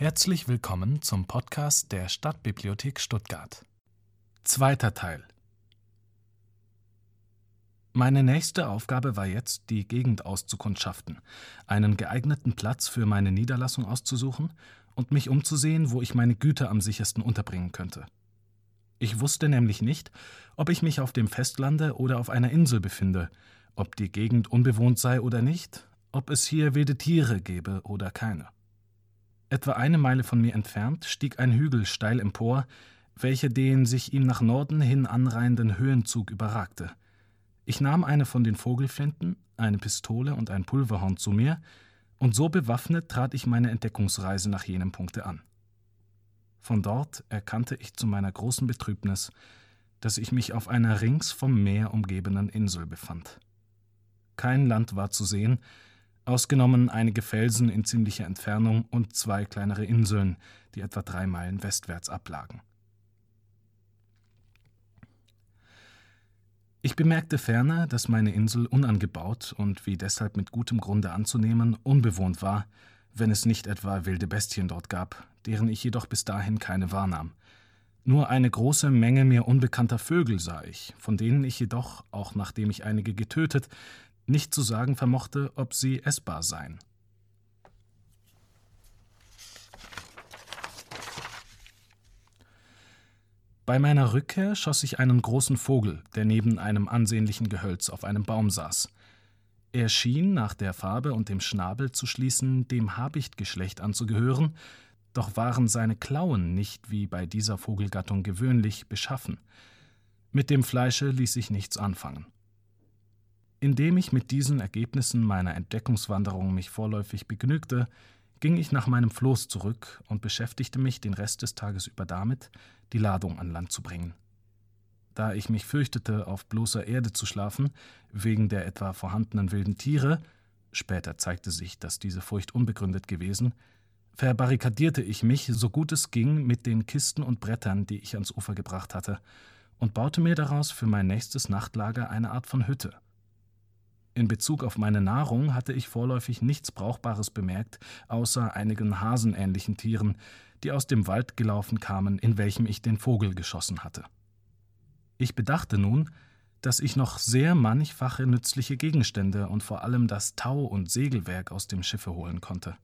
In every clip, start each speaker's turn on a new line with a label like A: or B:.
A: Herzlich willkommen zum Podcast der Stadtbibliothek Stuttgart. Zweiter Teil. Meine nächste Aufgabe war jetzt, die Gegend auszukundschaften, einen geeigneten Platz für meine Niederlassung auszusuchen und mich umzusehen, wo ich meine Güter am sichersten unterbringen könnte. Ich wusste nämlich nicht, ob ich mich auf dem Festlande oder auf einer Insel befinde, ob die Gegend unbewohnt sei oder nicht, ob es hier wilde Tiere gäbe oder keine. Etwa eine Meile von mir entfernt stieg ein Hügel steil empor, welcher den sich ihm nach Norden hin anreihenden Höhenzug überragte. Ich nahm eine von den Vogelflinten, eine Pistole und ein Pulverhorn zu mir, und so bewaffnet trat ich meine Entdeckungsreise nach jenem Punkte an. Von dort erkannte ich zu meiner großen Betrübnis, dass ich mich auf einer rings vom Meer umgebenen Insel befand. Kein Land war zu sehen, ausgenommen einige Felsen in ziemlicher Entfernung und zwei kleinere Inseln, die etwa drei Meilen westwärts ablagen. Ich bemerkte ferner, dass meine Insel unangebaut und wie deshalb mit gutem Grunde anzunehmen unbewohnt war, wenn es nicht etwa wilde Bestien dort gab, deren ich jedoch bis dahin keine wahrnahm. Nur eine große Menge mir unbekannter Vögel sah ich, von denen ich jedoch, auch nachdem ich einige getötet, nicht zu sagen vermochte, ob sie essbar seien. Bei meiner Rückkehr schoss ich einen großen Vogel, der neben einem ansehnlichen Gehölz auf einem Baum saß. Er schien nach der Farbe und dem Schnabel zu schließen, dem Habichtgeschlecht anzugehören, doch waren seine Klauen nicht wie bei dieser Vogelgattung gewöhnlich beschaffen. Mit dem Fleische ließ sich nichts anfangen. Indem ich mit diesen Ergebnissen meiner Entdeckungswanderung mich vorläufig begnügte, ging ich nach meinem Floß zurück und beschäftigte mich den Rest des Tages über damit, die Ladung an Land zu bringen. Da ich mich fürchtete, auf bloßer Erde zu schlafen, wegen der etwa vorhandenen wilden Tiere, später zeigte sich, dass diese Furcht unbegründet gewesen, verbarrikadierte ich mich, so gut es ging, mit den Kisten und Brettern, die ich ans Ufer gebracht hatte, und baute mir daraus für mein nächstes Nachtlager eine Art von Hütte – in Bezug auf meine Nahrung hatte ich vorläufig nichts Brauchbares bemerkt, außer einigen hasenähnlichen Tieren, die aus dem Wald gelaufen kamen, in welchem ich den Vogel geschossen hatte. Ich bedachte nun, dass ich noch sehr mannigfache nützliche Gegenstände und vor allem das Tau- und Segelwerk aus dem Schiffe holen konnte.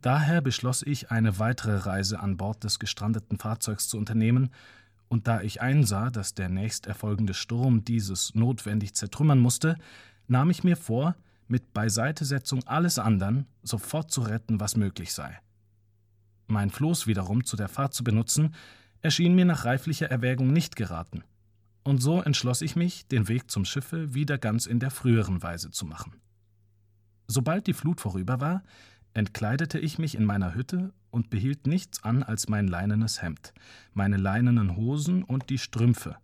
A: Daher beschloss ich, eine weitere Reise an Bord des gestrandeten Fahrzeugs zu unternehmen, und da ich einsah, dass der nächst erfolgende Sturm dieses notwendig zertrümmern musste, nahm ich mir vor, mit Beiseitesetzung alles andern sofort zu retten, was möglich sei. Mein Floß wiederum zu der Fahrt zu benutzen, erschien mir nach reiflicher Erwägung nicht geraten, und so entschloss ich mich, den Weg zum Schiffe wieder ganz in der früheren Weise zu machen. Sobald die Flut vorüber war, entkleidete ich mich in meiner Hütte und behielt nichts an als mein leinenes Hemd, meine leinenen Hosen und die Strümpfe,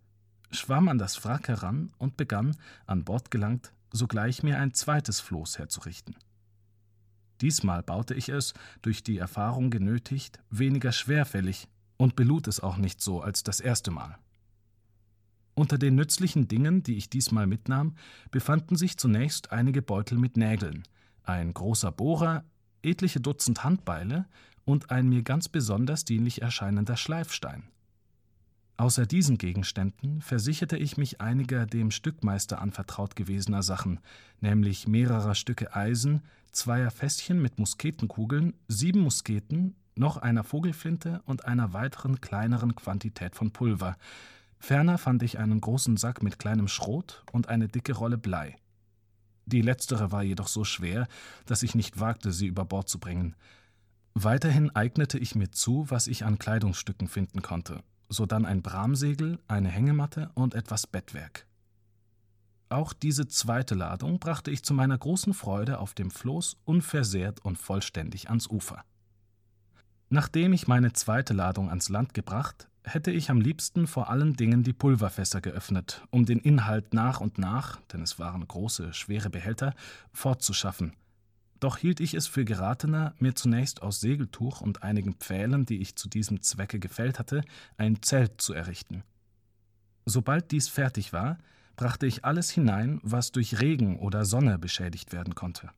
A: schwamm an das Wrack heran und begann, an Bord gelangt, sogleich mir ein zweites Floß herzurichten. Diesmal baute ich es, durch die Erfahrung genötigt, weniger schwerfällig und belud es auch nicht so als das erste Mal. Unter den nützlichen Dingen, die ich diesmal mitnahm, befanden sich zunächst einige Beutel mit Nägeln, ein großer Bohrer, etliche Dutzend Handbeile und ein mir ganz besonders dienlich erscheinender Schleifstein. Außer diesen Gegenständen versicherte ich mich einiger dem Stückmeister anvertraut gewesener Sachen, nämlich mehrerer Stücke Eisen, zweier Fässchen mit Musketenkugeln, sieben Musketen, noch einer Vogelflinte und einer weiteren kleineren Quantität von Pulver. Ferner fand ich einen großen Sack mit kleinem Schrot und eine dicke Rolle Blei. Die letztere war jedoch so schwer, dass ich nicht wagte, sie über Bord zu bringen. Weiterhin eignete ich mir zu, was ich an Kleidungsstücken finden konnte, sodann ein Bramsegel, eine Hängematte und etwas Bettwerk. Auch diese zweite Ladung brachte ich zu meiner großen Freude auf dem Floß unversehrt und vollständig ans Ufer. Nachdem ich meine zweite Ladung ans Land gebracht, hätte ich am liebsten vor allen Dingen die Pulverfässer geöffnet, um den Inhalt nach und nach, denn es waren große, schwere Behälter, fortzuschaffen, doch hielt ich es für geratener, mir zunächst aus Segeltuch und einigen Pfählen, die ich zu diesem Zwecke gefällt hatte, ein Zelt zu errichten. Sobald dies fertig war, brachte ich alles hinein, was durch Regen oder Sonne beschädigt werden konnte.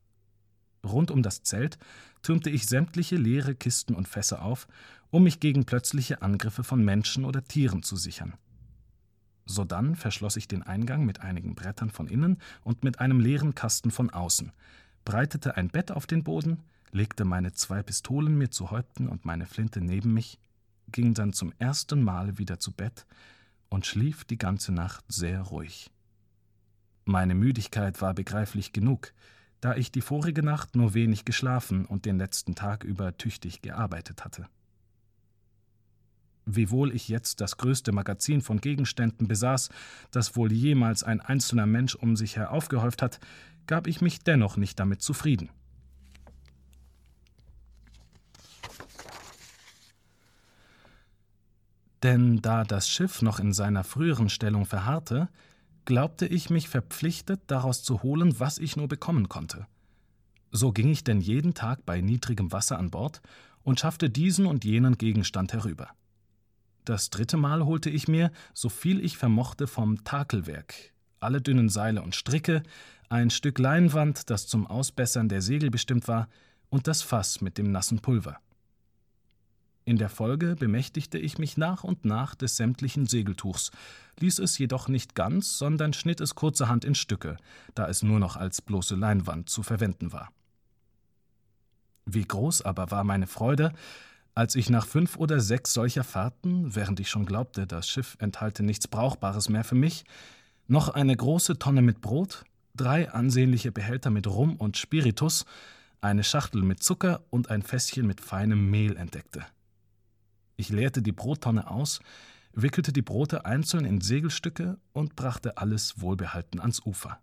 A: Rund um das Zelt türmte ich sämtliche leere Kisten und Fässer auf, um mich gegen plötzliche Angriffe von Menschen oder Tieren zu sichern. Sodann verschloss ich den Eingang mit einigen Brettern von innen und mit einem leeren Kasten von außen, breitete ein Bett auf den Boden, legte meine zwei Pistolen mir zu Häupten und meine Flinte neben mich, ging dann zum ersten Mal wieder zu Bett und schlief die ganze Nacht sehr ruhig. Meine Müdigkeit war begreiflich genug, da ich die vorige Nacht nur wenig geschlafen und den letzten Tag über tüchtig gearbeitet hatte. Wiewohl ich jetzt das größte Magazin von Gegenständen besaß, das wohl jemals ein einzelner Mensch um sich her aufgehäuft hat, gab ich mich dennoch nicht damit zufrieden. Denn da das Schiff noch in seiner früheren Stellung verharrte, glaubte ich mich verpflichtet, daraus zu holen, was ich nur bekommen konnte. So ging ich denn jeden Tag bei niedrigem Wasser an Bord und schaffte diesen und jenen Gegenstand herüber. Das dritte Mal holte ich mir, so viel ich vermochte, vom Takelwerk, alle dünnen Seile und Stricke, ein Stück Leinwand, das zum Ausbessern der Segel bestimmt war, und das Fass mit dem nassen Pulver. In der Folge bemächtigte ich mich nach und nach des sämtlichen Segeltuchs, ließ es jedoch nicht ganz, sondern schnitt es kurzerhand in Stücke, da es nur noch als bloße Leinwand zu verwenden war. Wie groß aber war meine Freude, als ich nach fünf oder sechs solcher Fahrten, während ich schon glaubte, das Schiff enthalte nichts Brauchbares mehr für mich, noch eine große Tonne mit Brot, drei ansehnliche Behälter mit Rum und Spiritus, eine Schachtel mit Zucker und ein Fässchen mit feinem Mehl entdeckte. Ich leerte die Brottonne aus, wickelte die Brote einzeln in Segelstücke und brachte alles wohlbehalten ans Ufer.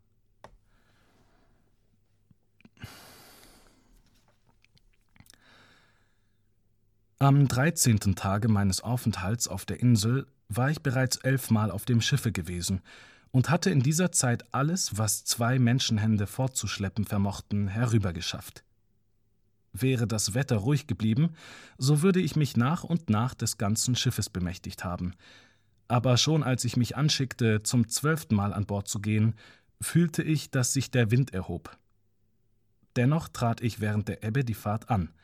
A: Am dreizehnten Tage meines Aufenthalts auf der Insel war ich bereits elfmal auf dem Schiffe gewesen und hatte in dieser Zeit alles, was zwei Menschenhände fortzuschleppen vermochten, herübergeschafft. Wäre das Wetter ruhig geblieben, so würde ich mich nach und nach des ganzen Schiffes bemächtigt haben. Aber schon als ich mich anschickte, zum zwölften Mal an Bord zu gehen, fühlte ich, dass sich der Wind erhob. Dennoch trat ich während der Ebbe die Fahrt an –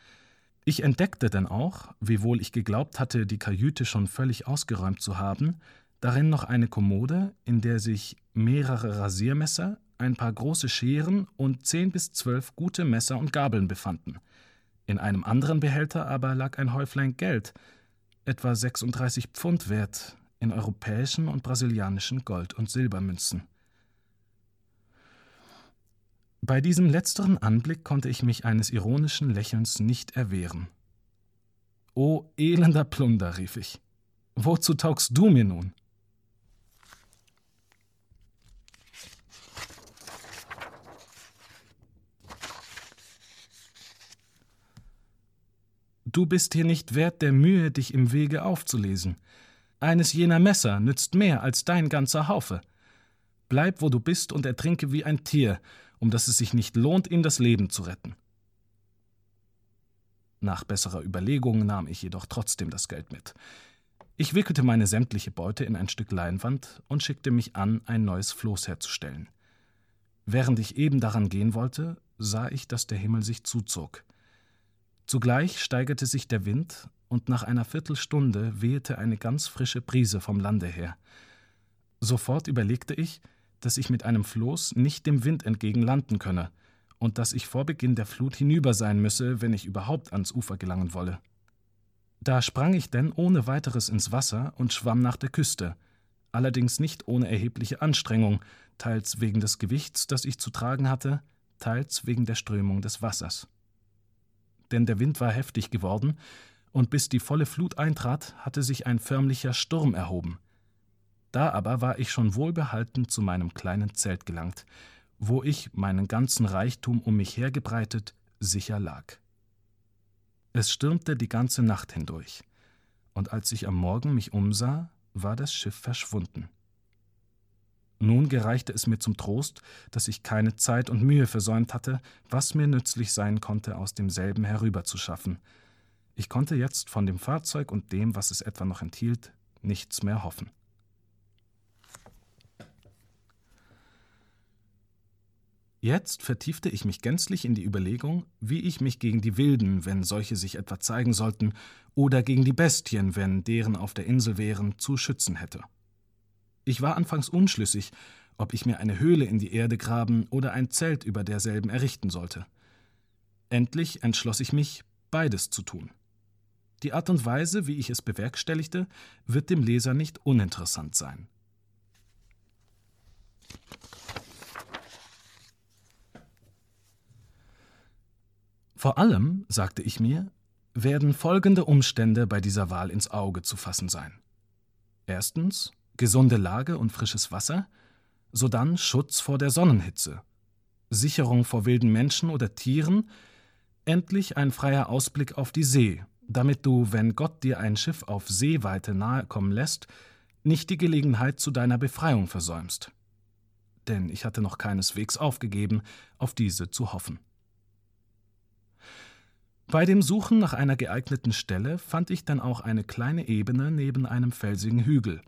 A: ich entdeckte denn auch, wiewohl ich geglaubt hatte, die Kajüte schon völlig ausgeräumt zu haben, darin noch eine Kommode, in der sich mehrere Rasiermesser, ein paar große Scheren und zehn bis zwölf gute Messer und Gabeln befanden. In einem anderen Behälter aber lag ein Häuflein Geld, etwa 36 Pfund wert, in europäischen und brasilianischen Gold- und Silbermünzen. Bei diesem letzteren Anblick konnte ich mich eines ironischen Lächelns nicht erwehren. O elender Plunder, rief ich, wozu taugst du mir nun? Du bist hier nicht wert der Mühe, dich im Wege aufzulesen. Eines jener Messer nützt mehr als dein ganzer Haufe. Bleib, wo du bist, und ertrinke wie ein Tier, um das es sich nicht lohnt, ihm das Leben zu retten. Nach besserer Überlegung nahm ich jedoch trotzdem das Geld mit. Ich wickelte meine sämtliche Beute in ein Stück Leinwand und schickte mich an, ein neues Floß herzustellen. Während ich eben daran gehen wollte, sah ich, dass der Himmel sich zuzog. Zugleich steigerte sich der Wind, und nach einer Viertelstunde wehte eine ganz frische Brise vom Lande her. Sofort überlegte ich, dass ich mit einem Floß nicht dem Wind entgegen landen könne und dass ich vor Beginn der Flut hinüber sein müsse, wenn ich überhaupt ans Ufer gelangen wolle. Da sprang ich denn ohne weiteres ins Wasser und schwamm nach der Küste, allerdings nicht ohne erhebliche Anstrengung, teils wegen des Gewichts, das ich zu tragen hatte, teils wegen der Strömung des Wassers. Denn der Wind war heftig geworden, und bis die volle Flut eintrat, hatte sich ein förmlicher Sturm erhoben. Da aber war ich schon wohlbehalten zu meinem kleinen Zelt gelangt, wo ich, meinen ganzen Reichtum um mich hergebreitet, sicher lag. Es stürmte die ganze Nacht hindurch, und als ich am Morgen mich umsah, war das Schiff verschwunden. Nun gereichte es mir zum Trost, dass ich keine Zeit und Mühe versäumt hatte, was mir nützlich sein konnte, aus demselben herüberzuschaffen. Ich konnte jetzt von dem Fahrzeug und dem, was es etwa noch enthielt, nichts mehr hoffen. Jetzt vertiefte ich mich gänzlich in die Überlegung, wie ich mich gegen die Wilden, wenn solche sich etwa zeigen sollten, oder gegen die Bestien, wenn deren auf der Insel wären, zu schützen hätte. Ich war anfangs unschlüssig, ob ich mir eine Höhle in die Erde graben oder ein Zelt über derselben errichten sollte. Endlich entschloss ich mich, beides zu tun. Die Art und Weise, wie ich es bewerkstelligte, wird dem Leser nicht uninteressant sein. Vor allem, sagte ich mir, werden folgende Umstände bei dieser Wahl ins Auge zu fassen sein. Erstens gesunde Lage und frisches Wasser, sodann Schutz vor der Sonnenhitze, Sicherung vor wilden Menschen oder Tieren, endlich ein freier Ausblick auf die See, damit du, wenn Gott dir ein Schiff auf Seeweite nahe kommen lässt, nicht die Gelegenheit zu deiner Befreiung versäumst. Denn ich hatte noch keineswegs aufgegeben, auf diese zu hoffen. Bei dem Suchen nach einer geeigneten Stelle fand ich dann auch eine kleine Ebene neben einem felsigen Hügel,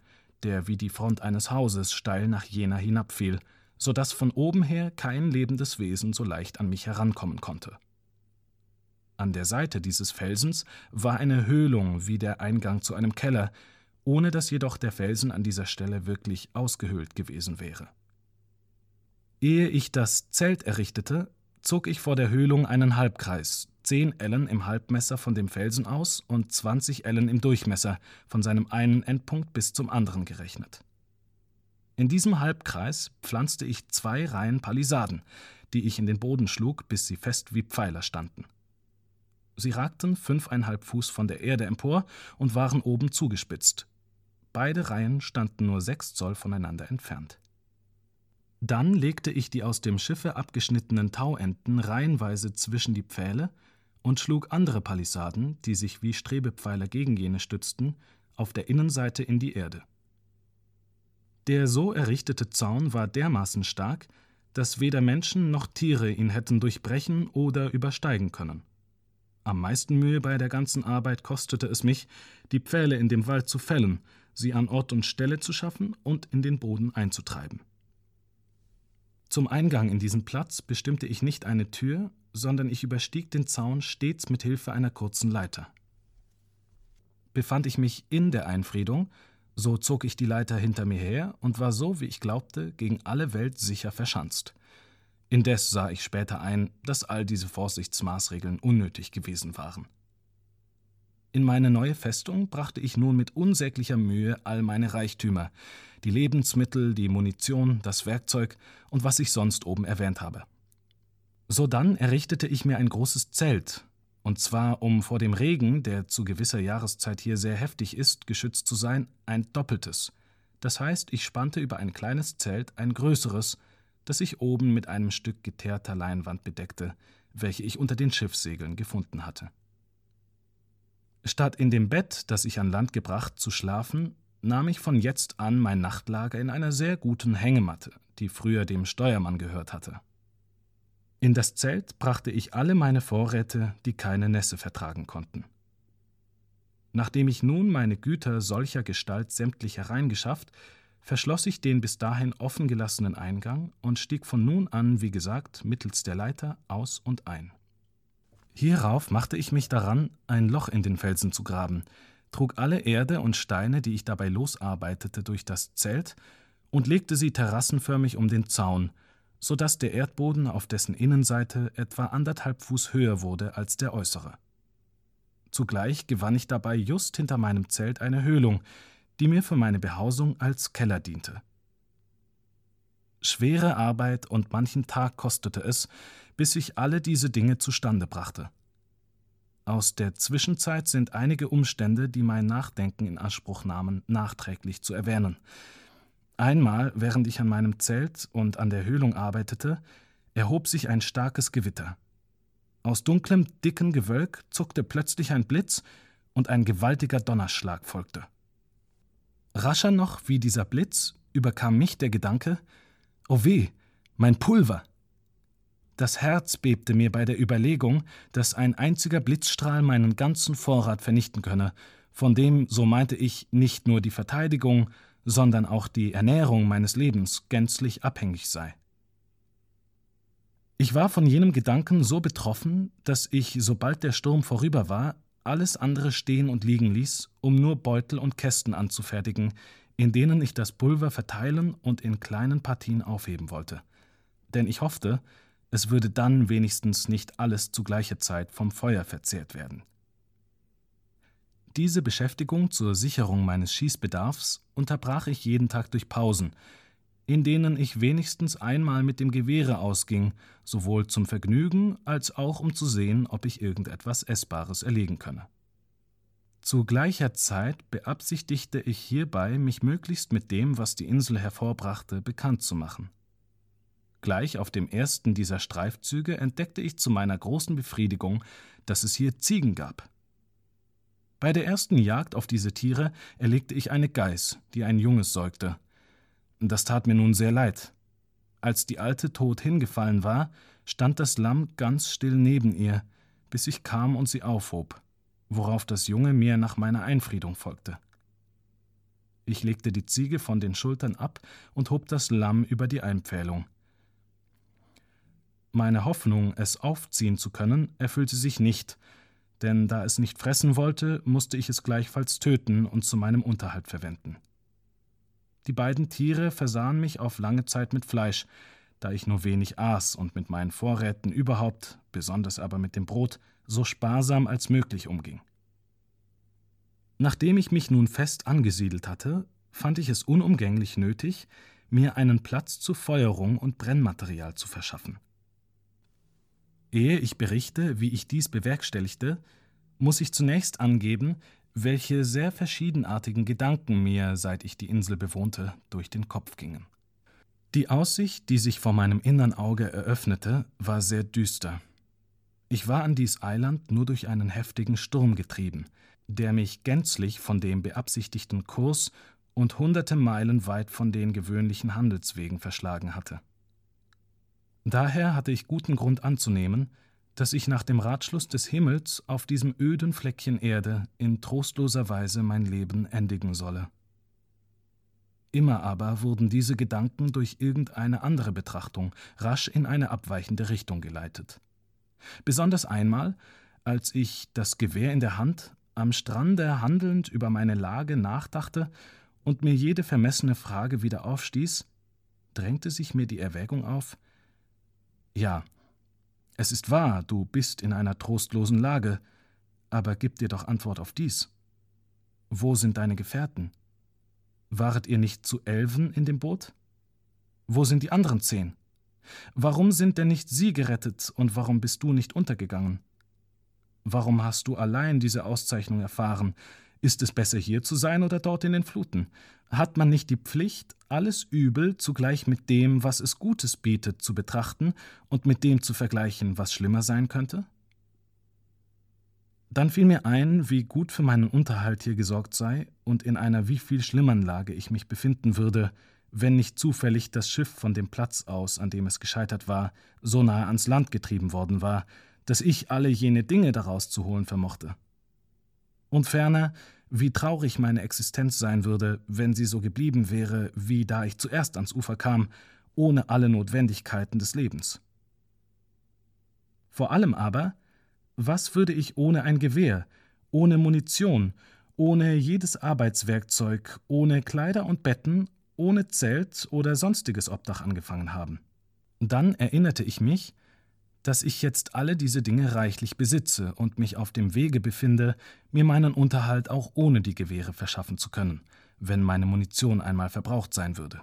A: der wie die Front eines Hauses steil nach Jena hinabfiel, so dass von oben her kein lebendes Wesen so leicht an mich herankommen konnte. An der Seite dieses Felsens war eine Höhlung wie der Eingang zu einem Keller, ohne dass jedoch der Felsen an dieser Stelle wirklich ausgehöhlt gewesen wäre. Ehe ich das Zelt errichtete, zog ich vor der Höhlung einen Halbkreis, 10 Ellen im Halbmesser von dem Felsen aus und 20 Ellen im Durchmesser, von seinem einen Endpunkt bis zum anderen gerechnet. In diesem Halbkreis pflanzte ich zwei Reihen Palisaden, die ich in den Boden schlug, bis sie fest wie Pfeiler standen. Sie ragten fünfeinhalb Fuß von der Erde empor und waren oben zugespitzt. Beide Reihen standen nur sechs Zoll voneinander entfernt. Dann legte ich die aus dem Schiffe abgeschnittenen Tauenden reihenweise zwischen die Pfähle und schlug andere Palisaden, die sich wie Strebepfeiler gegen jene stützten, auf der Innenseite in die Erde. Der so errichtete Zaun war dermaßen stark, dass weder Menschen noch Tiere ihn hätten durchbrechen oder übersteigen können. Am meisten Mühe bei der ganzen Arbeit kostete es mich, die Pfähle in dem Wald zu fällen, sie an Ort und Stelle zu schaffen und in den Boden einzutreiben. Zum Eingang in diesen Platz bestimmte ich nicht eine Tür, sondern ich überstieg den Zaun stets mit Hilfe einer kurzen Leiter. Befand ich mich in der Einfriedung, so zog ich die Leiter hinter mir her und war so, wie ich glaubte, gegen alle Welt sicher verschanzt. Indes sah ich später ein, dass all diese Vorsichtsmaßregeln unnötig gewesen waren. In meine neue Festung brachte ich nun mit unsäglicher Mühe all meine Reichtümer, die Lebensmittel, die Munition, das Werkzeug und was ich sonst oben erwähnt habe. Sodann errichtete ich mir ein großes Zelt, und zwar um vor dem Regen, der zu gewisser Jahreszeit hier sehr heftig ist, geschützt zu sein, ein doppeltes. Das heißt, ich spannte über ein kleines Zelt ein größeres, das ich oben mit einem Stück geteerter Leinwand bedeckte, welche ich unter den Schiffssegeln gefunden hatte. Statt in dem Bett, das ich an Land gebracht, zu schlafen, nahm ich von jetzt an mein Nachtlager in einer sehr guten Hängematte, die früher dem Steuermann gehört hatte. In das Zelt brachte ich alle meine Vorräte, die keine Nässe vertragen konnten. Nachdem ich nun meine Güter solcher Gestalt sämtlich hereingeschafft, verschloss ich den bis dahin offen gelassenen Eingang und stieg von nun an, wie gesagt, mittels der Leiter aus und ein. Hierauf machte ich mich daran, ein Loch in den Felsen zu graben, trug alle Erde und Steine, die ich dabei losarbeitete, durch das Zelt und legte sie terrassenförmig um den Zaun, so dass der Erdboden auf dessen Innenseite etwa anderthalb Fuß höher wurde als der äußere. Zugleich gewann ich dabei just hinter meinem Zelt eine Höhlung, die mir für meine Behausung als Keller diente. Schwere Arbeit und manchen Tag kostete es, bis ich alle diese Dinge zustande brachte. Aus der Zwischenzeit sind einige Umstände, die mein Nachdenken in Anspruch nahmen, nachträglich zu erwähnen. Einmal, während ich an meinem Zelt und an der Höhlung arbeitete, erhob sich ein starkes Gewitter. Aus dunklem, dicken Gewölk zuckte plötzlich ein Blitz und ein gewaltiger Donnerschlag folgte. Rascher noch wie dieser Blitz überkam mich der Gedanke: Oh weh, mein Pulver! Das Herz bebte mir bei der Überlegung, dass ein einziger Blitzstrahl meinen ganzen Vorrat vernichten könne, von dem, so meinte ich, nicht nur die Verteidigung, sondern auch die Ernährung meines Lebens gänzlich abhängig sei. Ich war von jenem Gedanken so betroffen, dass ich, sobald der Sturm vorüber war, alles andere stehen und liegen ließ, um nur Beutel und Kästen anzufertigen, in denen ich das Pulver verteilen und in kleinen Partien aufheben wollte. Denn ich hoffte, es würde dann wenigstens nicht alles zu gleicher Zeit vom Feuer verzehrt werden. Diese Beschäftigung zur Sicherung meines Schießbedarfs unterbrach ich jeden Tag durch Pausen, in denen ich wenigstens einmal mit dem Gewehre ausging, sowohl zum Vergnügen als auch um zu sehen, ob ich irgendetwas Essbares erlegen könne. Zu gleicher Zeit beabsichtigte ich hierbei, mich möglichst mit dem, was die Insel hervorbrachte, bekannt zu machen. Gleich auf dem ersten dieser Streifzüge entdeckte ich zu meiner großen Befriedigung, dass es hier Ziegen gab. Bei der ersten Jagd auf diese Tiere erlegte ich eine Geiß, die ein Junges säugte. Das tat mir nun sehr leid. Als die Alte tot hingefallen war, stand das Lamm ganz still neben ihr, bis ich kam und sie aufhob, worauf das Junge mir nach meiner Einfriedung folgte. Ich legte die Ziege von den Schultern ab und hob das Lamm über die Einpfählung. Meine Hoffnung, es aufziehen zu können, erfüllte sich nicht, denn da es nicht fressen wollte, musste ich es gleichfalls töten und zu meinem Unterhalt verwenden. Die beiden Tiere versahen mich auf lange Zeit mit Fleisch, da ich nur wenig aß und mit meinen Vorräten überhaupt, besonders aber mit dem Brot, so sparsam als möglich umging. Nachdem ich mich nun fest angesiedelt hatte, fand ich es unumgänglich nötig, mir einen Platz zur Feuerung und Brennmaterial zu verschaffen. Ehe ich berichte, wie ich dies bewerkstelligte, muss ich zunächst angeben, welche sehr verschiedenartigen Gedanken mir, seit ich die Insel bewohnte, durch den Kopf gingen. Die Aussicht, die sich vor meinem innern Auge eröffnete, war sehr düster. Ich war an dies Eiland nur durch einen heftigen Sturm getrieben, der mich gänzlich von dem beabsichtigten Kurs und hunderte Meilen weit von den gewöhnlichen Handelswegen verschlagen hatte. Daher hatte ich guten Grund anzunehmen, dass ich nach dem Ratschluss des Himmels auf diesem öden Fleckchen Erde in trostloser Weise mein Leben endigen solle. Immer aber wurden diese Gedanken durch irgendeine andere Betrachtung rasch in eine abweichende Richtung geleitet. Besonders einmal, als ich, das Gewehr in der Hand, am Strande handelnd über meine Lage nachdachte und mir jede vermessene Frage wieder aufstieß, drängte sich mir die Erwägung auf, ja, es ist wahr, du bist in einer trostlosen Lage, aber gib dir doch Antwort auf dies. Wo sind deine Gefährten? Waret ihr nicht zu Elfen in dem Boot? Wo sind die anderen zehn? Warum sind denn nicht sie gerettet und warum bist du nicht untergegangen? Warum hast du allein diese Auszeichnung erfahren? Ist es besser hier zu sein oder dort in den Fluten? Hat man nicht die Pflicht, alles Übel zugleich mit dem, was es Gutes bietet, zu betrachten und mit dem zu vergleichen, was schlimmer sein könnte? Dann fiel mir ein, wie gut für meinen Unterhalt hier gesorgt sei und in einer wie viel schlimmern Lage ich mich befinden würde, wenn nicht zufällig das Schiff von dem Platz aus, an dem es gescheitert war, so nahe ans Land getrieben worden war, dass ich alle jene Dinge daraus zu holen vermochte. Und ferner, wie traurig meine Existenz sein würde, wenn sie so geblieben wäre, wie da ich zuerst ans Ufer kam, ohne alle Notwendigkeiten des Lebens. Vor allem aber, was würde ich ohne ein Gewehr, ohne Munition, ohne jedes Arbeitswerkzeug, ohne Kleider und Betten, ohne Zelt oder sonstiges Obdach angefangen haben? Dann erinnerte ich mich, dass ich jetzt alle diese Dinge reichlich besitze und mich auf dem Wege befinde, mir meinen Unterhalt auch ohne die Gewehre verschaffen zu können, wenn meine Munition einmal verbraucht sein würde.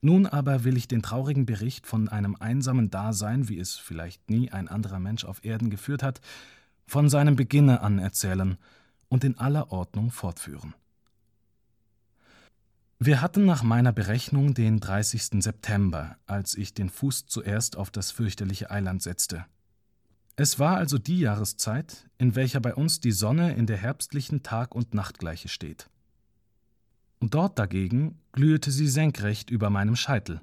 A: Nun aber will ich den traurigen Bericht von einem einsamen Dasein, wie es vielleicht nie ein anderer Mensch auf Erden geführt hat, von seinem Beginne an erzählen und in aller Ordnung fortführen. Wir hatten nach meiner Berechnung den 30. September, als ich den Fuß zuerst auf das fürchterliche Eiland setzte. Es war also die Jahreszeit, in welcher bei uns die Sonne in der herbstlichen Tag- und Nachtgleiche steht. Und dort dagegen glühte sie senkrecht über meinem Scheitel.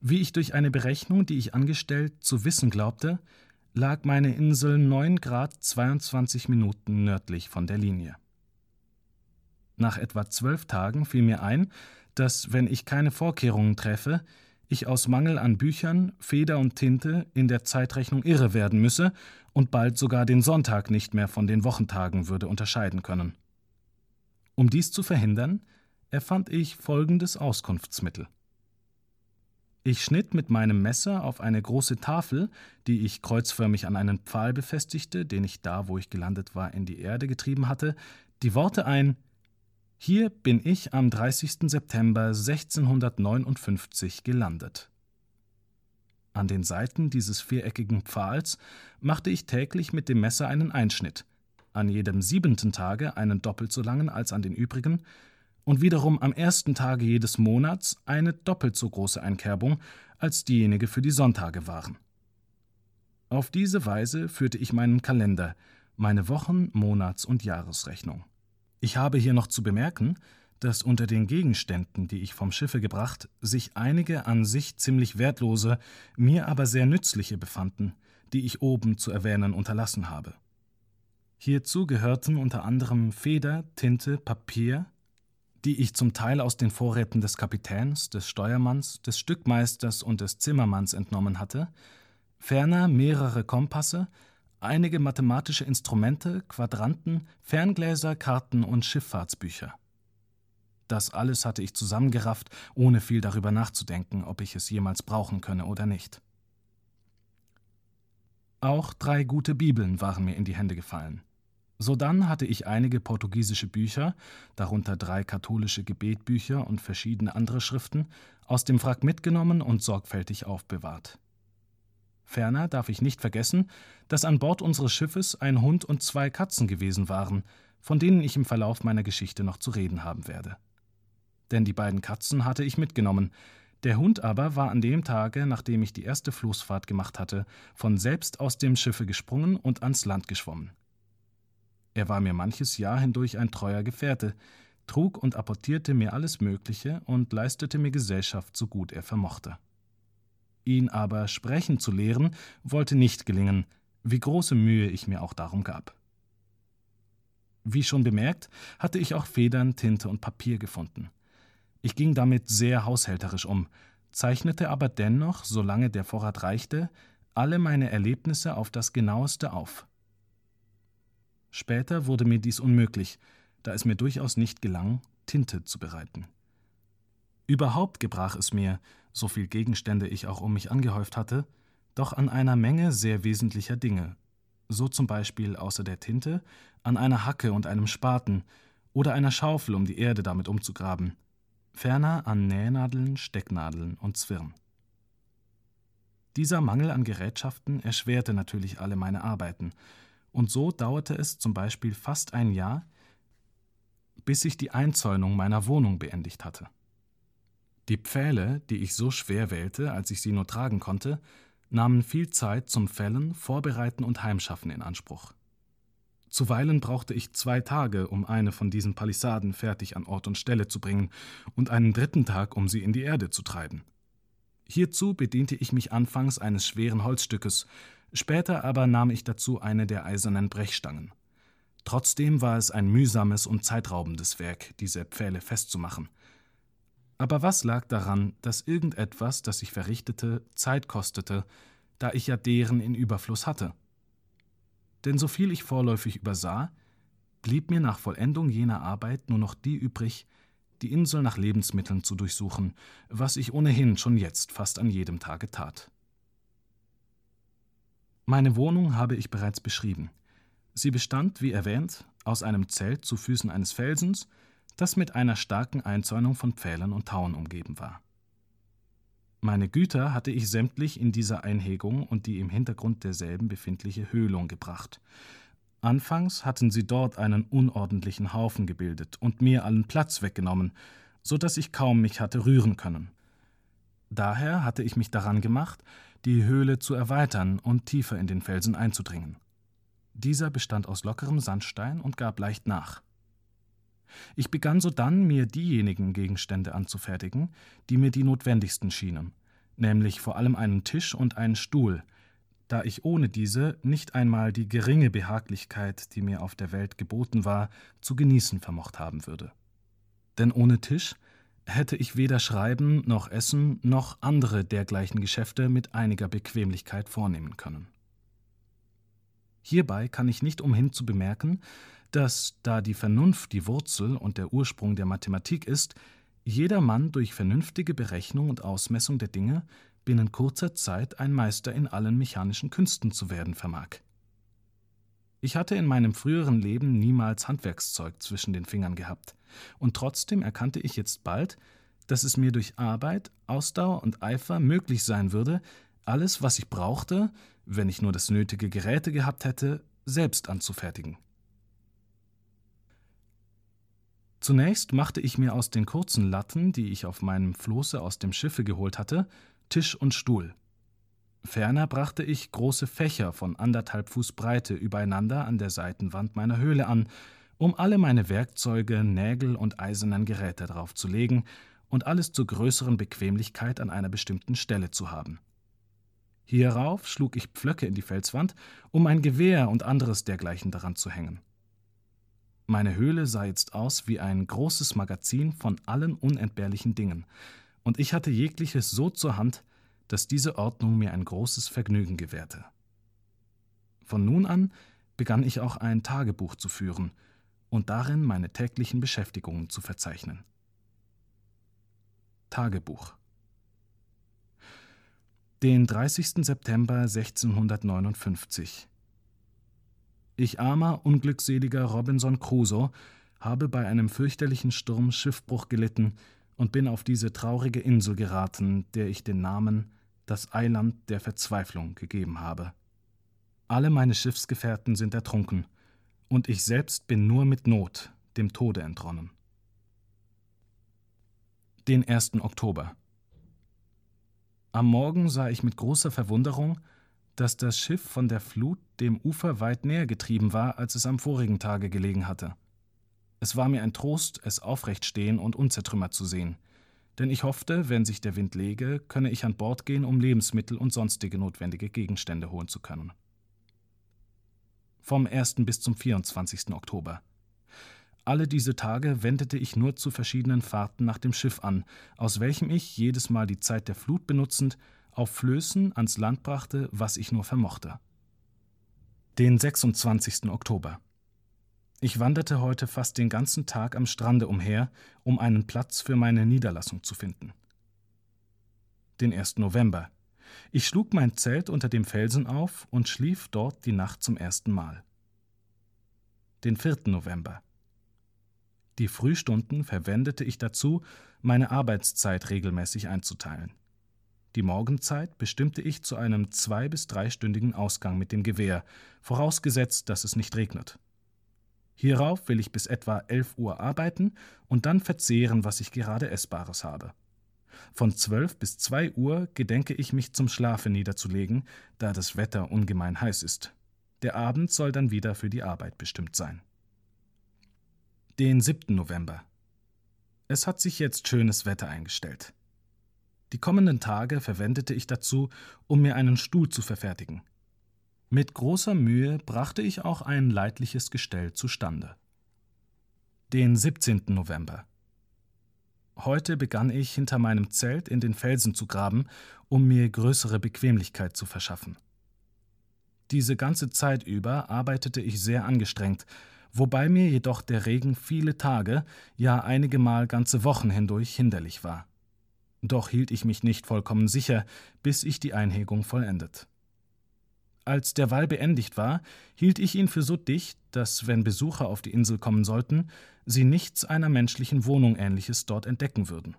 A: Wie ich durch eine Berechnung, die ich angestellt, zu wissen glaubte, lag meine Insel 9 Grad 22 Minuten nördlich von der Linie. Nach etwa zwölf Tagen fiel mir ein, dass, wenn ich keine Vorkehrungen treffe, ich aus Mangel an Büchern, Feder und Tinte in der Zeitrechnung irre werden müsse und bald sogar den Sonntag nicht mehr von den Wochentagen würde unterscheiden können. Um dies zu verhindern, erfand ich folgendes Auskunftsmittel. Ich schnitt mit meinem Messer auf eine große Tafel, die ich kreuzförmig an einen Pfahl befestigte, den ich da, wo ich gelandet war, in die Erde getrieben hatte, die Worte ein Hier bin ich am 30. September 1659 gelandet. An den Seiten dieses viereckigen Pfahls machte ich täglich mit dem Messer einen Einschnitt, an jedem siebenten Tage einen doppelt so langen als an den übrigen, und wiederum am ersten Tage jedes Monats eine doppelt so große Einkerbung, als diejenige für die Sonntage waren. Auf diese Weise führte ich meinen Kalender, meine Wochen-, Monats- und Jahresrechnung. Ich habe hier noch zu bemerken, dass unter den Gegenständen, die ich vom Schiffe gebracht, sich einige an sich ziemlich wertlose, mir aber sehr nützliche befanden, die ich oben zu erwähnen unterlassen habe. Hierzu gehörten unter anderem Feder, Tinte, Papier, die ich zum Teil aus den Vorräten des Kapitäns, des Steuermanns, des Stückmeisters und des Zimmermanns entnommen hatte, ferner mehrere Kompasse, einige mathematische Instrumente, Quadranten, Ferngläser, Karten und Schifffahrtsbücher. Das alles hatte ich zusammengerafft, ohne viel darüber nachzudenken, ob ich es jemals brauchen könne oder nicht. Auch drei gute Bibeln waren mir in die Hände gefallen. Sodann hatte ich einige portugiesische Bücher, darunter drei katholische Gebetbücher und verschiedene andere Schriften, aus dem Wrack mitgenommen und sorgfältig aufbewahrt. Ferner darf ich nicht vergessen, dass an Bord unseres Schiffes ein Hund und zwei Katzen gewesen waren, von denen ich im Verlauf meiner Geschichte noch zu reden haben werde. Denn die beiden Katzen hatte ich mitgenommen, der Hund aber war an dem Tage, nachdem ich die erste Floßfahrt gemacht hatte, von selbst aus dem Schiffe gesprungen und ans Land geschwommen. Er war mir manches Jahr hindurch ein treuer Gefährte, trug und apportierte mir alles Mögliche und leistete mir Gesellschaft, so gut er vermochte. Ihn aber sprechen zu lehren, wollte nicht gelingen, wie große Mühe ich mir auch darum gab. Wie schon bemerkt, hatte ich auch Federn, Tinte und Papier gefunden. Ich ging damit sehr haushälterisch um, zeichnete aber dennoch, solange der Vorrat reichte, alle meine Erlebnisse auf das genaueste auf. Später wurde mir dies unmöglich, da es mir durchaus nicht gelang, Tinte zu bereiten. Überhaupt gebrach es mir, so viel Gegenstände ich auch um mich angehäuft hatte, doch an einer Menge sehr wesentlicher Dinge, so zum Beispiel außer der Tinte an einer Hacke und einem Spaten oder einer Schaufel, um die Erde damit umzugraben, ferner an Nähnadeln, Stecknadeln und Zwirn. Dieser Mangel an Gerätschaften erschwerte natürlich alle meine Arbeiten, und so dauerte es zum Beispiel fast ein Jahr, bis ich die Einzäunung meiner Wohnung beendigt hatte. Die Pfähle, die ich so schwer wählte, als ich sie nur tragen konnte, nahmen viel Zeit zum Fällen, Vorbereiten und Heimschaffen in Anspruch. Zuweilen brauchte ich zwei Tage, um eine von diesen Palisaden fertig an Ort und Stelle zu bringen, und einen dritten Tag, um sie in die Erde zu treiben. Hierzu bediente ich mich anfangs eines schweren Holzstückes, Später aber nahm ich dazu eine der eisernen Brechstangen. Trotzdem war es ein mühsames und zeitraubendes Werk, diese Pfähle festzumachen. Aber was lag daran, dass irgendetwas, das ich verrichtete, Zeit kostete, da ich ja deren in Überfluss hatte? Denn soviel ich vorläufig übersah, blieb mir nach Vollendung jener Arbeit nur noch die übrig, die Insel nach Lebensmitteln zu durchsuchen, was ich ohnehin schon jetzt fast an jedem Tage tat. Meine Wohnung habe ich bereits beschrieben. Sie bestand, wie erwähnt, aus einem Zelt zu Füßen eines Felsens, das mit einer starken Einzäunung von Pfählen und Tauen umgeben war. Meine Güter hatte ich sämtlich in dieser Einhegung und die im Hintergrund derselben befindliche Höhlung gebracht. Anfangs hatten sie dort einen unordentlichen Haufen gebildet und mir allen Platz weggenommen, so dass ich kaum mich hatte rühren können. Daher hatte ich mich daran gemacht, die Höhle zu erweitern und tiefer in den Felsen einzudringen. Dieser bestand aus lockerem Sandstein und gab leicht nach. Ich begann sodann, mir diejenigen Gegenstände anzufertigen, die mir die notwendigsten schienen, nämlich vor allem einen Tisch und einen Stuhl, da ich ohne diese nicht einmal die geringe Behaglichkeit, die mir auf der Welt geboten war, zu genießen vermocht haben würde. Denn ohne Tisch hätte ich weder Schreiben noch Essen noch andere dergleichen Geschäfte mit einiger Bequemlichkeit vornehmen können. Hierbei kann ich nicht umhin zu bemerken, dass, da die Vernunft die Wurzel und der Ursprung der Mathematik ist, jedermann durch vernünftige Berechnung und Ausmessung der Dinge binnen kurzer Zeit ein Meister in allen mechanischen Künsten zu werden vermag. Ich hatte in meinem früheren Leben niemals Handwerkszeug zwischen den Fingern gehabt, und trotzdem erkannte ich jetzt bald, dass es mir durch Arbeit, Ausdauer und Eifer möglich sein würde, alles, was ich brauchte, wenn ich nur das nötige Geräte gehabt hätte, selbst anzufertigen. Zunächst machte ich mir aus den kurzen Latten, die ich auf meinem Floße aus dem Schiffe geholt hatte, Tisch und Stuhl. Ferner brachte ich große Fächer von anderthalb Fuß Breite übereinander an der Seitenwand meiner Höhle an, um alle meine Werkzeuge, Nägel und eisernen Geräte darauf zu legen und alles zur größeren Bequemlichkeit an einer bestimmten Stelle zu haben. Hierauf schlug ich Pflöcke in die Felswand, um ein Gewehr und anderes dergleichen daran zu hängen. Meine Höhle sah jetzt aus wie ein großes Magazin von allen unentbehrlichen Dingen, und ich hatte jegliches so zur Hand, dass diese Ordnung mir ein großes Vergnügen gewährte. Von nun an begann ich auch ein Tagebuch zu führen und darin meine täglichen Beschäftigungen zu verzeichnen. Tagebuch Den 30. September 1659 Ich armer, unglückseliger Robinson Crusoe habe bei einem fürchterlichen Sturm Schiffbruch gelitten und bin auf diese traurige Insel geraten, der ich den Namen das Eiland der Verzweiflung gegeben habe. Alle meine Schiffsgefährten sind ertrunken, und ich selbst bin nur mit Not dem Tode entronnen. Den 1. Oktober. Am Morgen sah ich mit großer Verwunderung, dass das Schiff von der Flut dem Ufer weit näher getrieben war, als es am vorigen Tage gelegen hatte. Es war mir ein Trost, es aufrecht stehen und unzertrümmert zu sehen, denn ich hoffte, wenn sich der Wind lege, könne ich an Bord gehen, um Lebensmittel und sonstige notwendige Gegenstände holen zu können. Vom 1. bis zum 24. Oktober. Alle diese Tage wendete ich nur zu verschiedenen Fahrten nach dem Schiff an, aus welchem ich, jedes Mal die Zeit der Flut benutzend, auf Flößen ans Land brachte, was ich nur vermochte. Den 26. Oktober. Ich wanderte heute fast den ganzen Tag am Strande umher, um einen Platz für meine Niederlassung zu finden. Den 1. November. Ich schlug mein Zelt unter dem Felsen auf und schlief dort die Nacht zum ersten Mal. Den 4. November. Die Frühstunden verwendete ich dazu, meine Arbeitszeit regelmäßig einzuteilen. Die Morgenzeit bestimmte ich zu einem zwei- bis dreistündigen Ausgang mit dem Gewehr, vorausgesetzt, dass es nicht regnet. Hierauf will ich bis etwa 11 Uhr arbeiten und dann verzehren, was ich gerade Essbares habe. Von 12 bis 2 Uhr gedenke ich mich zum Schlafe niederzulegen, da das Wetter ungemein heiß ist. Der Abend soll dann wieder für die Arbeit bestimmt sein. Den 7. November. Es hat sich jetzt schönes Wetter eingestellt. Die kommenden Tage verwendete ich dazu, um mir einen Stuhl zu verfertigen. Mit großer Mühe brachte ich auch ein leidliches Gestell zustande. Den 17. November. Heute begann ich hinter meinem Zelt in den Felsen zu graben, um mir größere Bequemlichkeit zu verschaffen. Diese ganze Zeit über arbeitete ich sehr angestrengt, wobei mir jedoch der Regen viele Tage, ja einige Mal ganze Wochen hindurch hinderlich war. Doch hielt ich mich nicht vollkommen sicher, bis ich die Einhegung vollendet. Als der Wall beendigt war, hielt ich ihn für so dicht, dass, wenn Besucher auf die Insel kommen sollten, sie nichts einer menschlichen Wohnung ähnliches dort entdecken würden.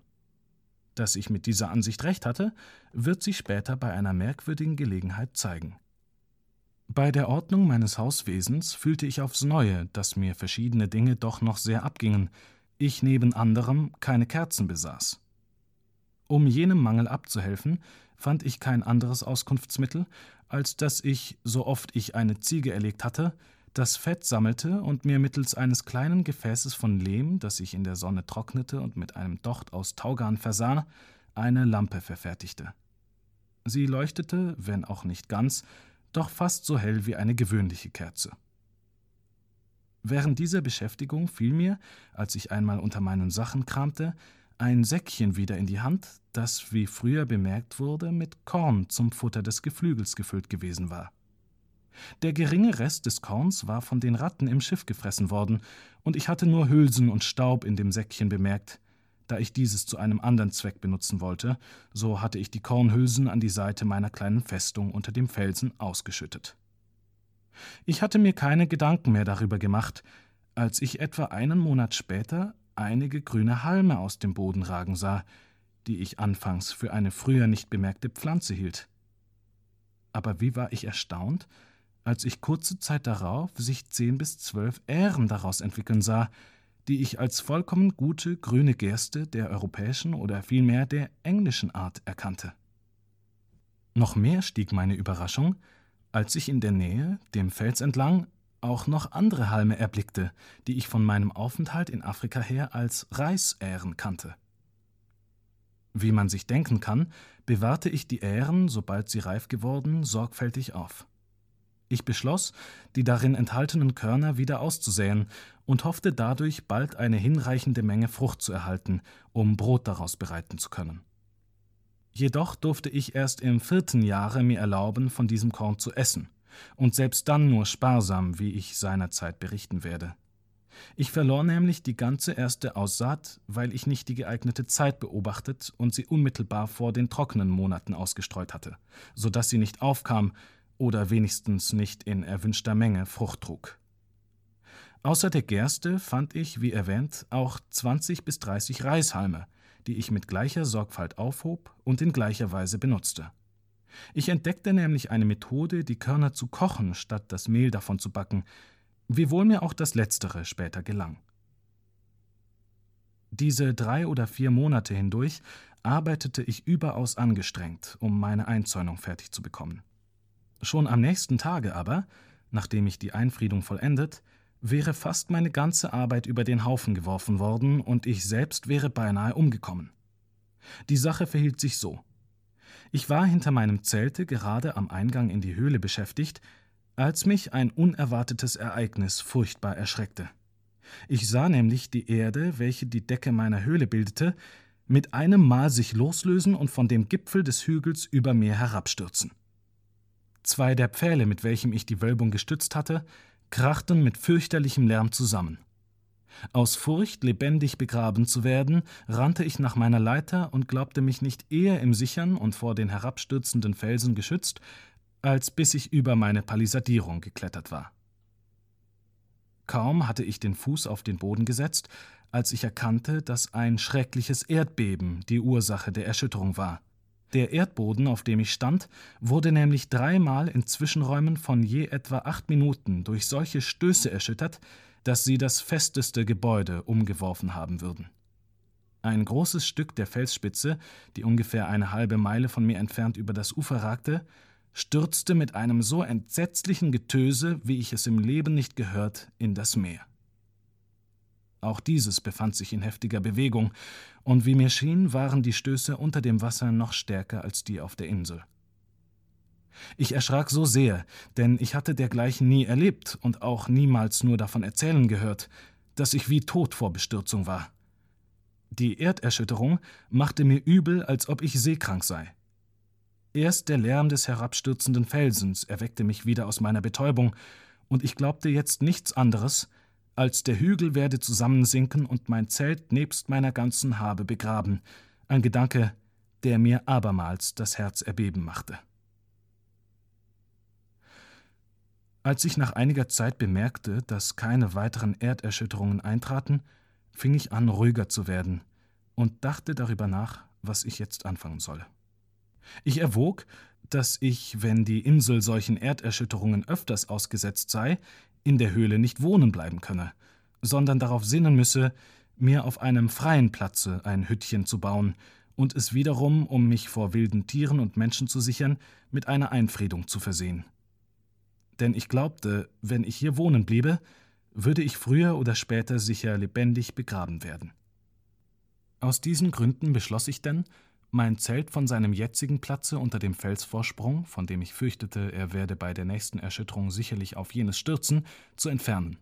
A: Dass ich mit dieser Ansicht recht hatte, wird sich später bei einer merkwürdigen Gelegenheit zeigen. Bei der Ordnung meines Hauswesens fühlte ich aufs Neue, dass mir verschiedene Dinge doch noch sehr abgingen, ich neben anderem keine Kerzen besaß. Um jenem Mangel abzuhelfen, fand ich kein anderes Auskunftsmittel, als dass ich, so oft ich eine Ziege erlegt hatte, das Fett sammelte und mir mittels eines kleinen Gefäßes von Lehm, das ich in der Sonne trocknete und mit einem Docht aus Taugarn versah, eine Lampe verfertigte. Sie leuchtete, wenn auch nicht ganz, doch fast so hell wie eine gewöhnliche Kerze. Während dieser Beschäftigung fiel mir, als ich einmal unter meinen Sachen kramte, ein Säckchen wieder in die Hand, das, wie früher bemerkt wurde, mit Korn zum Futter des Geflügels gefüllt gewesen war. Der geringe Rest des Korns war von den Ratten im Schiff gefressen worden, und ich hatte nur Hülsen und Staub in dem Säckchen bemerkt. Da ich dieses zu einem anderen Zweck benutzen wollte, so hatte ich die Kornhülsen an die Seite meiner kleinen Festung unter dem Felsen ausgeschüttet. Ich hatte mir keine Gedanken mehr darüber gemacht, als ich etwa einen Monat später einige grüne Halme aus dem Boden ragen sah, die ich anfangs für eine früher nicht bemerkte Pflanze hielt. Aber wie war ich erstaunt, als ich kurze Zeit darauf sich zehn bis zwölf Ähren daraus entwickeln sah, die ich als vollkommen gute grüne Gerste der europäischen oder vielmehr der englischen Art erkannte. Noch mehr stieg meine Überraschung, als ich in der Nähe, dem Fels entlang, auch noch andere Halme erblickte, die ich von meinem Aufenthalt in Afrika her als Reisähren kannte. Wie man sich denken kann, bewahrte ich die Ähren, sobald sie reif geworden, sorgfältig auf. Ich beschloss, die darin enthaltenen Körner wieder auszusäen und hoffte dadurch bald eine hinreichende Menge Frucht zu erhalten, um Brot daraus bereiten zu können. Jedoch durfte ich erst im vierten Jahre mir erlauben, von diesem Korn zu essen, und selbst dann nur sparsam, wie ich seinerzeit berichten werde. Ich verlor nämlich die ganze erste Aussaat, weil ich nicht die geeignete Zeit beobachtet und sie unmittelbar vor den trockenen Monaten ausgestreut hatte, so dass sie nicht aufkam oder wenigstens nicht in erwünschter Menge Frucht trug. Außer der Gerste fand ich, wie erwähnt, auch 20 bis 30 Reishalme, die ich mit gleicher Sorgfalt aufhob und in gleicher Weise benutzte. Ich entdeckte nämlich eine Methode, die Körner zu kochen, statt das Mehl davon zu backen, wiewohl mir auch das Letztere später gelang. Diese drei oder vier Monate hindurch arbeitete ich überaus angestrengt, um meine Einzäunung fertig zu bekommen. Schon am nächsten Tage aber, nachdem ich die Einfriedung vollendet, wäre fast meine ganze Arbeit über den Haufen geworfen worden und ich selbst wäre beinahe umgekommen. Die Sache verhielt sich so. Ich war hinter meinem Zelte gerade am Eingang in die Höhle beschäftigt, als mich ein unerwartetes Ereignis furchtbar erschreckte. Ich sah nämlich die Erde, welche die Decke meiner Höhle bildete, mit einem Mal sich loslösen und von dem Gipfel des Hügels über mir herabstürzen. Zwei der Pfähle, mit welchem ich die Wölbung gestützt hatte, krachten mit fürchterlichem Lärm zusammen. Aus Furcht, lebendig begraben zu werden, rannte ich nach meiner Leiter und glaubte mich nicht eher im Sichern und vor den herabstürzenden Felsen geschützt, als bis ich über meine Palisadierung geklettert war. Kaum hatte ich den Fuß auf den Boden gesetzt, als ich erkannte, dass ein schreckliches Erdbeben die Ursache der Erschütterung war. Der Erdboden, auf dem ich stand, wurde nämlich dreimal in Zwischenräumen von je etwa acht Minuten durch solche Stöße erschüttert, dass sie das festeste Gebäude umgeworfen haben würden. Ein großes Stück der Felsspitze, die ungefähr eine halbe Meile von mir entfernt über das Ufer ragte, stürzte mit einem so entsetzlichen Getöse, wie ich es im Leben nicht gehört, in das Meer. Auch dieses befand sich in heftiger Bewegung, und wie mir schien, waren die Stöße unter dem Wasser noch stärker als die auf der Insel. Ich erschrak so sehr, denn ich hatte dergleichen nie erlebt und auch niemals nur davon erzählen gehört, dass ich wie tot vor Bestürzung war. Die Erderschütterung machte mir übel, als ob ich seekrank sei. Erst der Lärm des herabstürzenden Felsens erweckte mich wieder aus meiner Betäubung, und ich glaubte jetzt nichts anderes, als der Hügel werde zusammensinken und mein Zelt nebst meiner ganzen Habe begraben, ein Gedanke, der mir abermals das Herz erbeben machte. Als ich nach einiger Zeit bemerkte, dass keine weiteren Erderschütterungen eintraten, fing ich an, ruhiger zu werden und dachte darüber nach, was ich jetzt anfangen solle. Ich erwog, dass ich, wenn die Insel solchen Erderschütterungen öfters ausgesetzt sei, in der Höhle nicht wohnen bleiben könne, sondern darauf sinnen müsse, mir auf einem freien Platze ein Hüttchen zu bauen und es wiederum, um mich vor wilden Tieren und Menschen zu sichern, mit einer Einfriedung zu versehen. Denn ich glaubte, wenn ich hier wohnen bliebe, würde ich früher oder später sicher lebendig begraben werden. Aus diesen Gründen beschloss ich denn, mein Zelt von seinem jetzigen Platze unter dem Felsvorsprung, von dem ich fürchtete, er werde bei der nächsten Erschütterung sicherlich auf jenes stürzen, zu entfernen.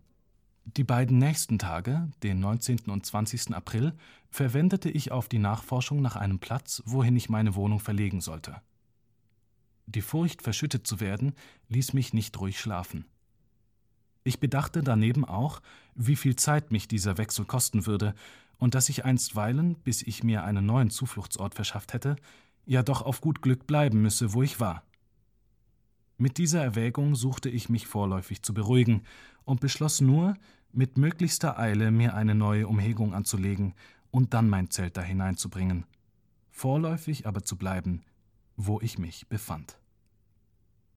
A: Die beiden nächsten Tage, den 19. und 20. April, verwendete ich auf die Nachforschung nach einem Platz, wohin ich meine Wohnung verlegen sollte. Die Furcht, verschüttet zu werden, ließ mich nicht ruhig schlafen. Ich bedachte daneben auch, wie viel Zeit mich dieser Wechsel kosten würde und dass ich einstweilen, bis ich mir einen neuen Zufluchtsort verschafft hätte, ja doch auf gut Glück bleiben müsse, wo ich war. Mit dieser Erwägung suchte ich mich vorläufig zu beruhigen und beschloss nur, mit möglichster Eile mir eine neue Umhegung anzulegen und dann mein Zelt da hineinzubringen, vorläufig aber zu bleiben, wo ich mich befand.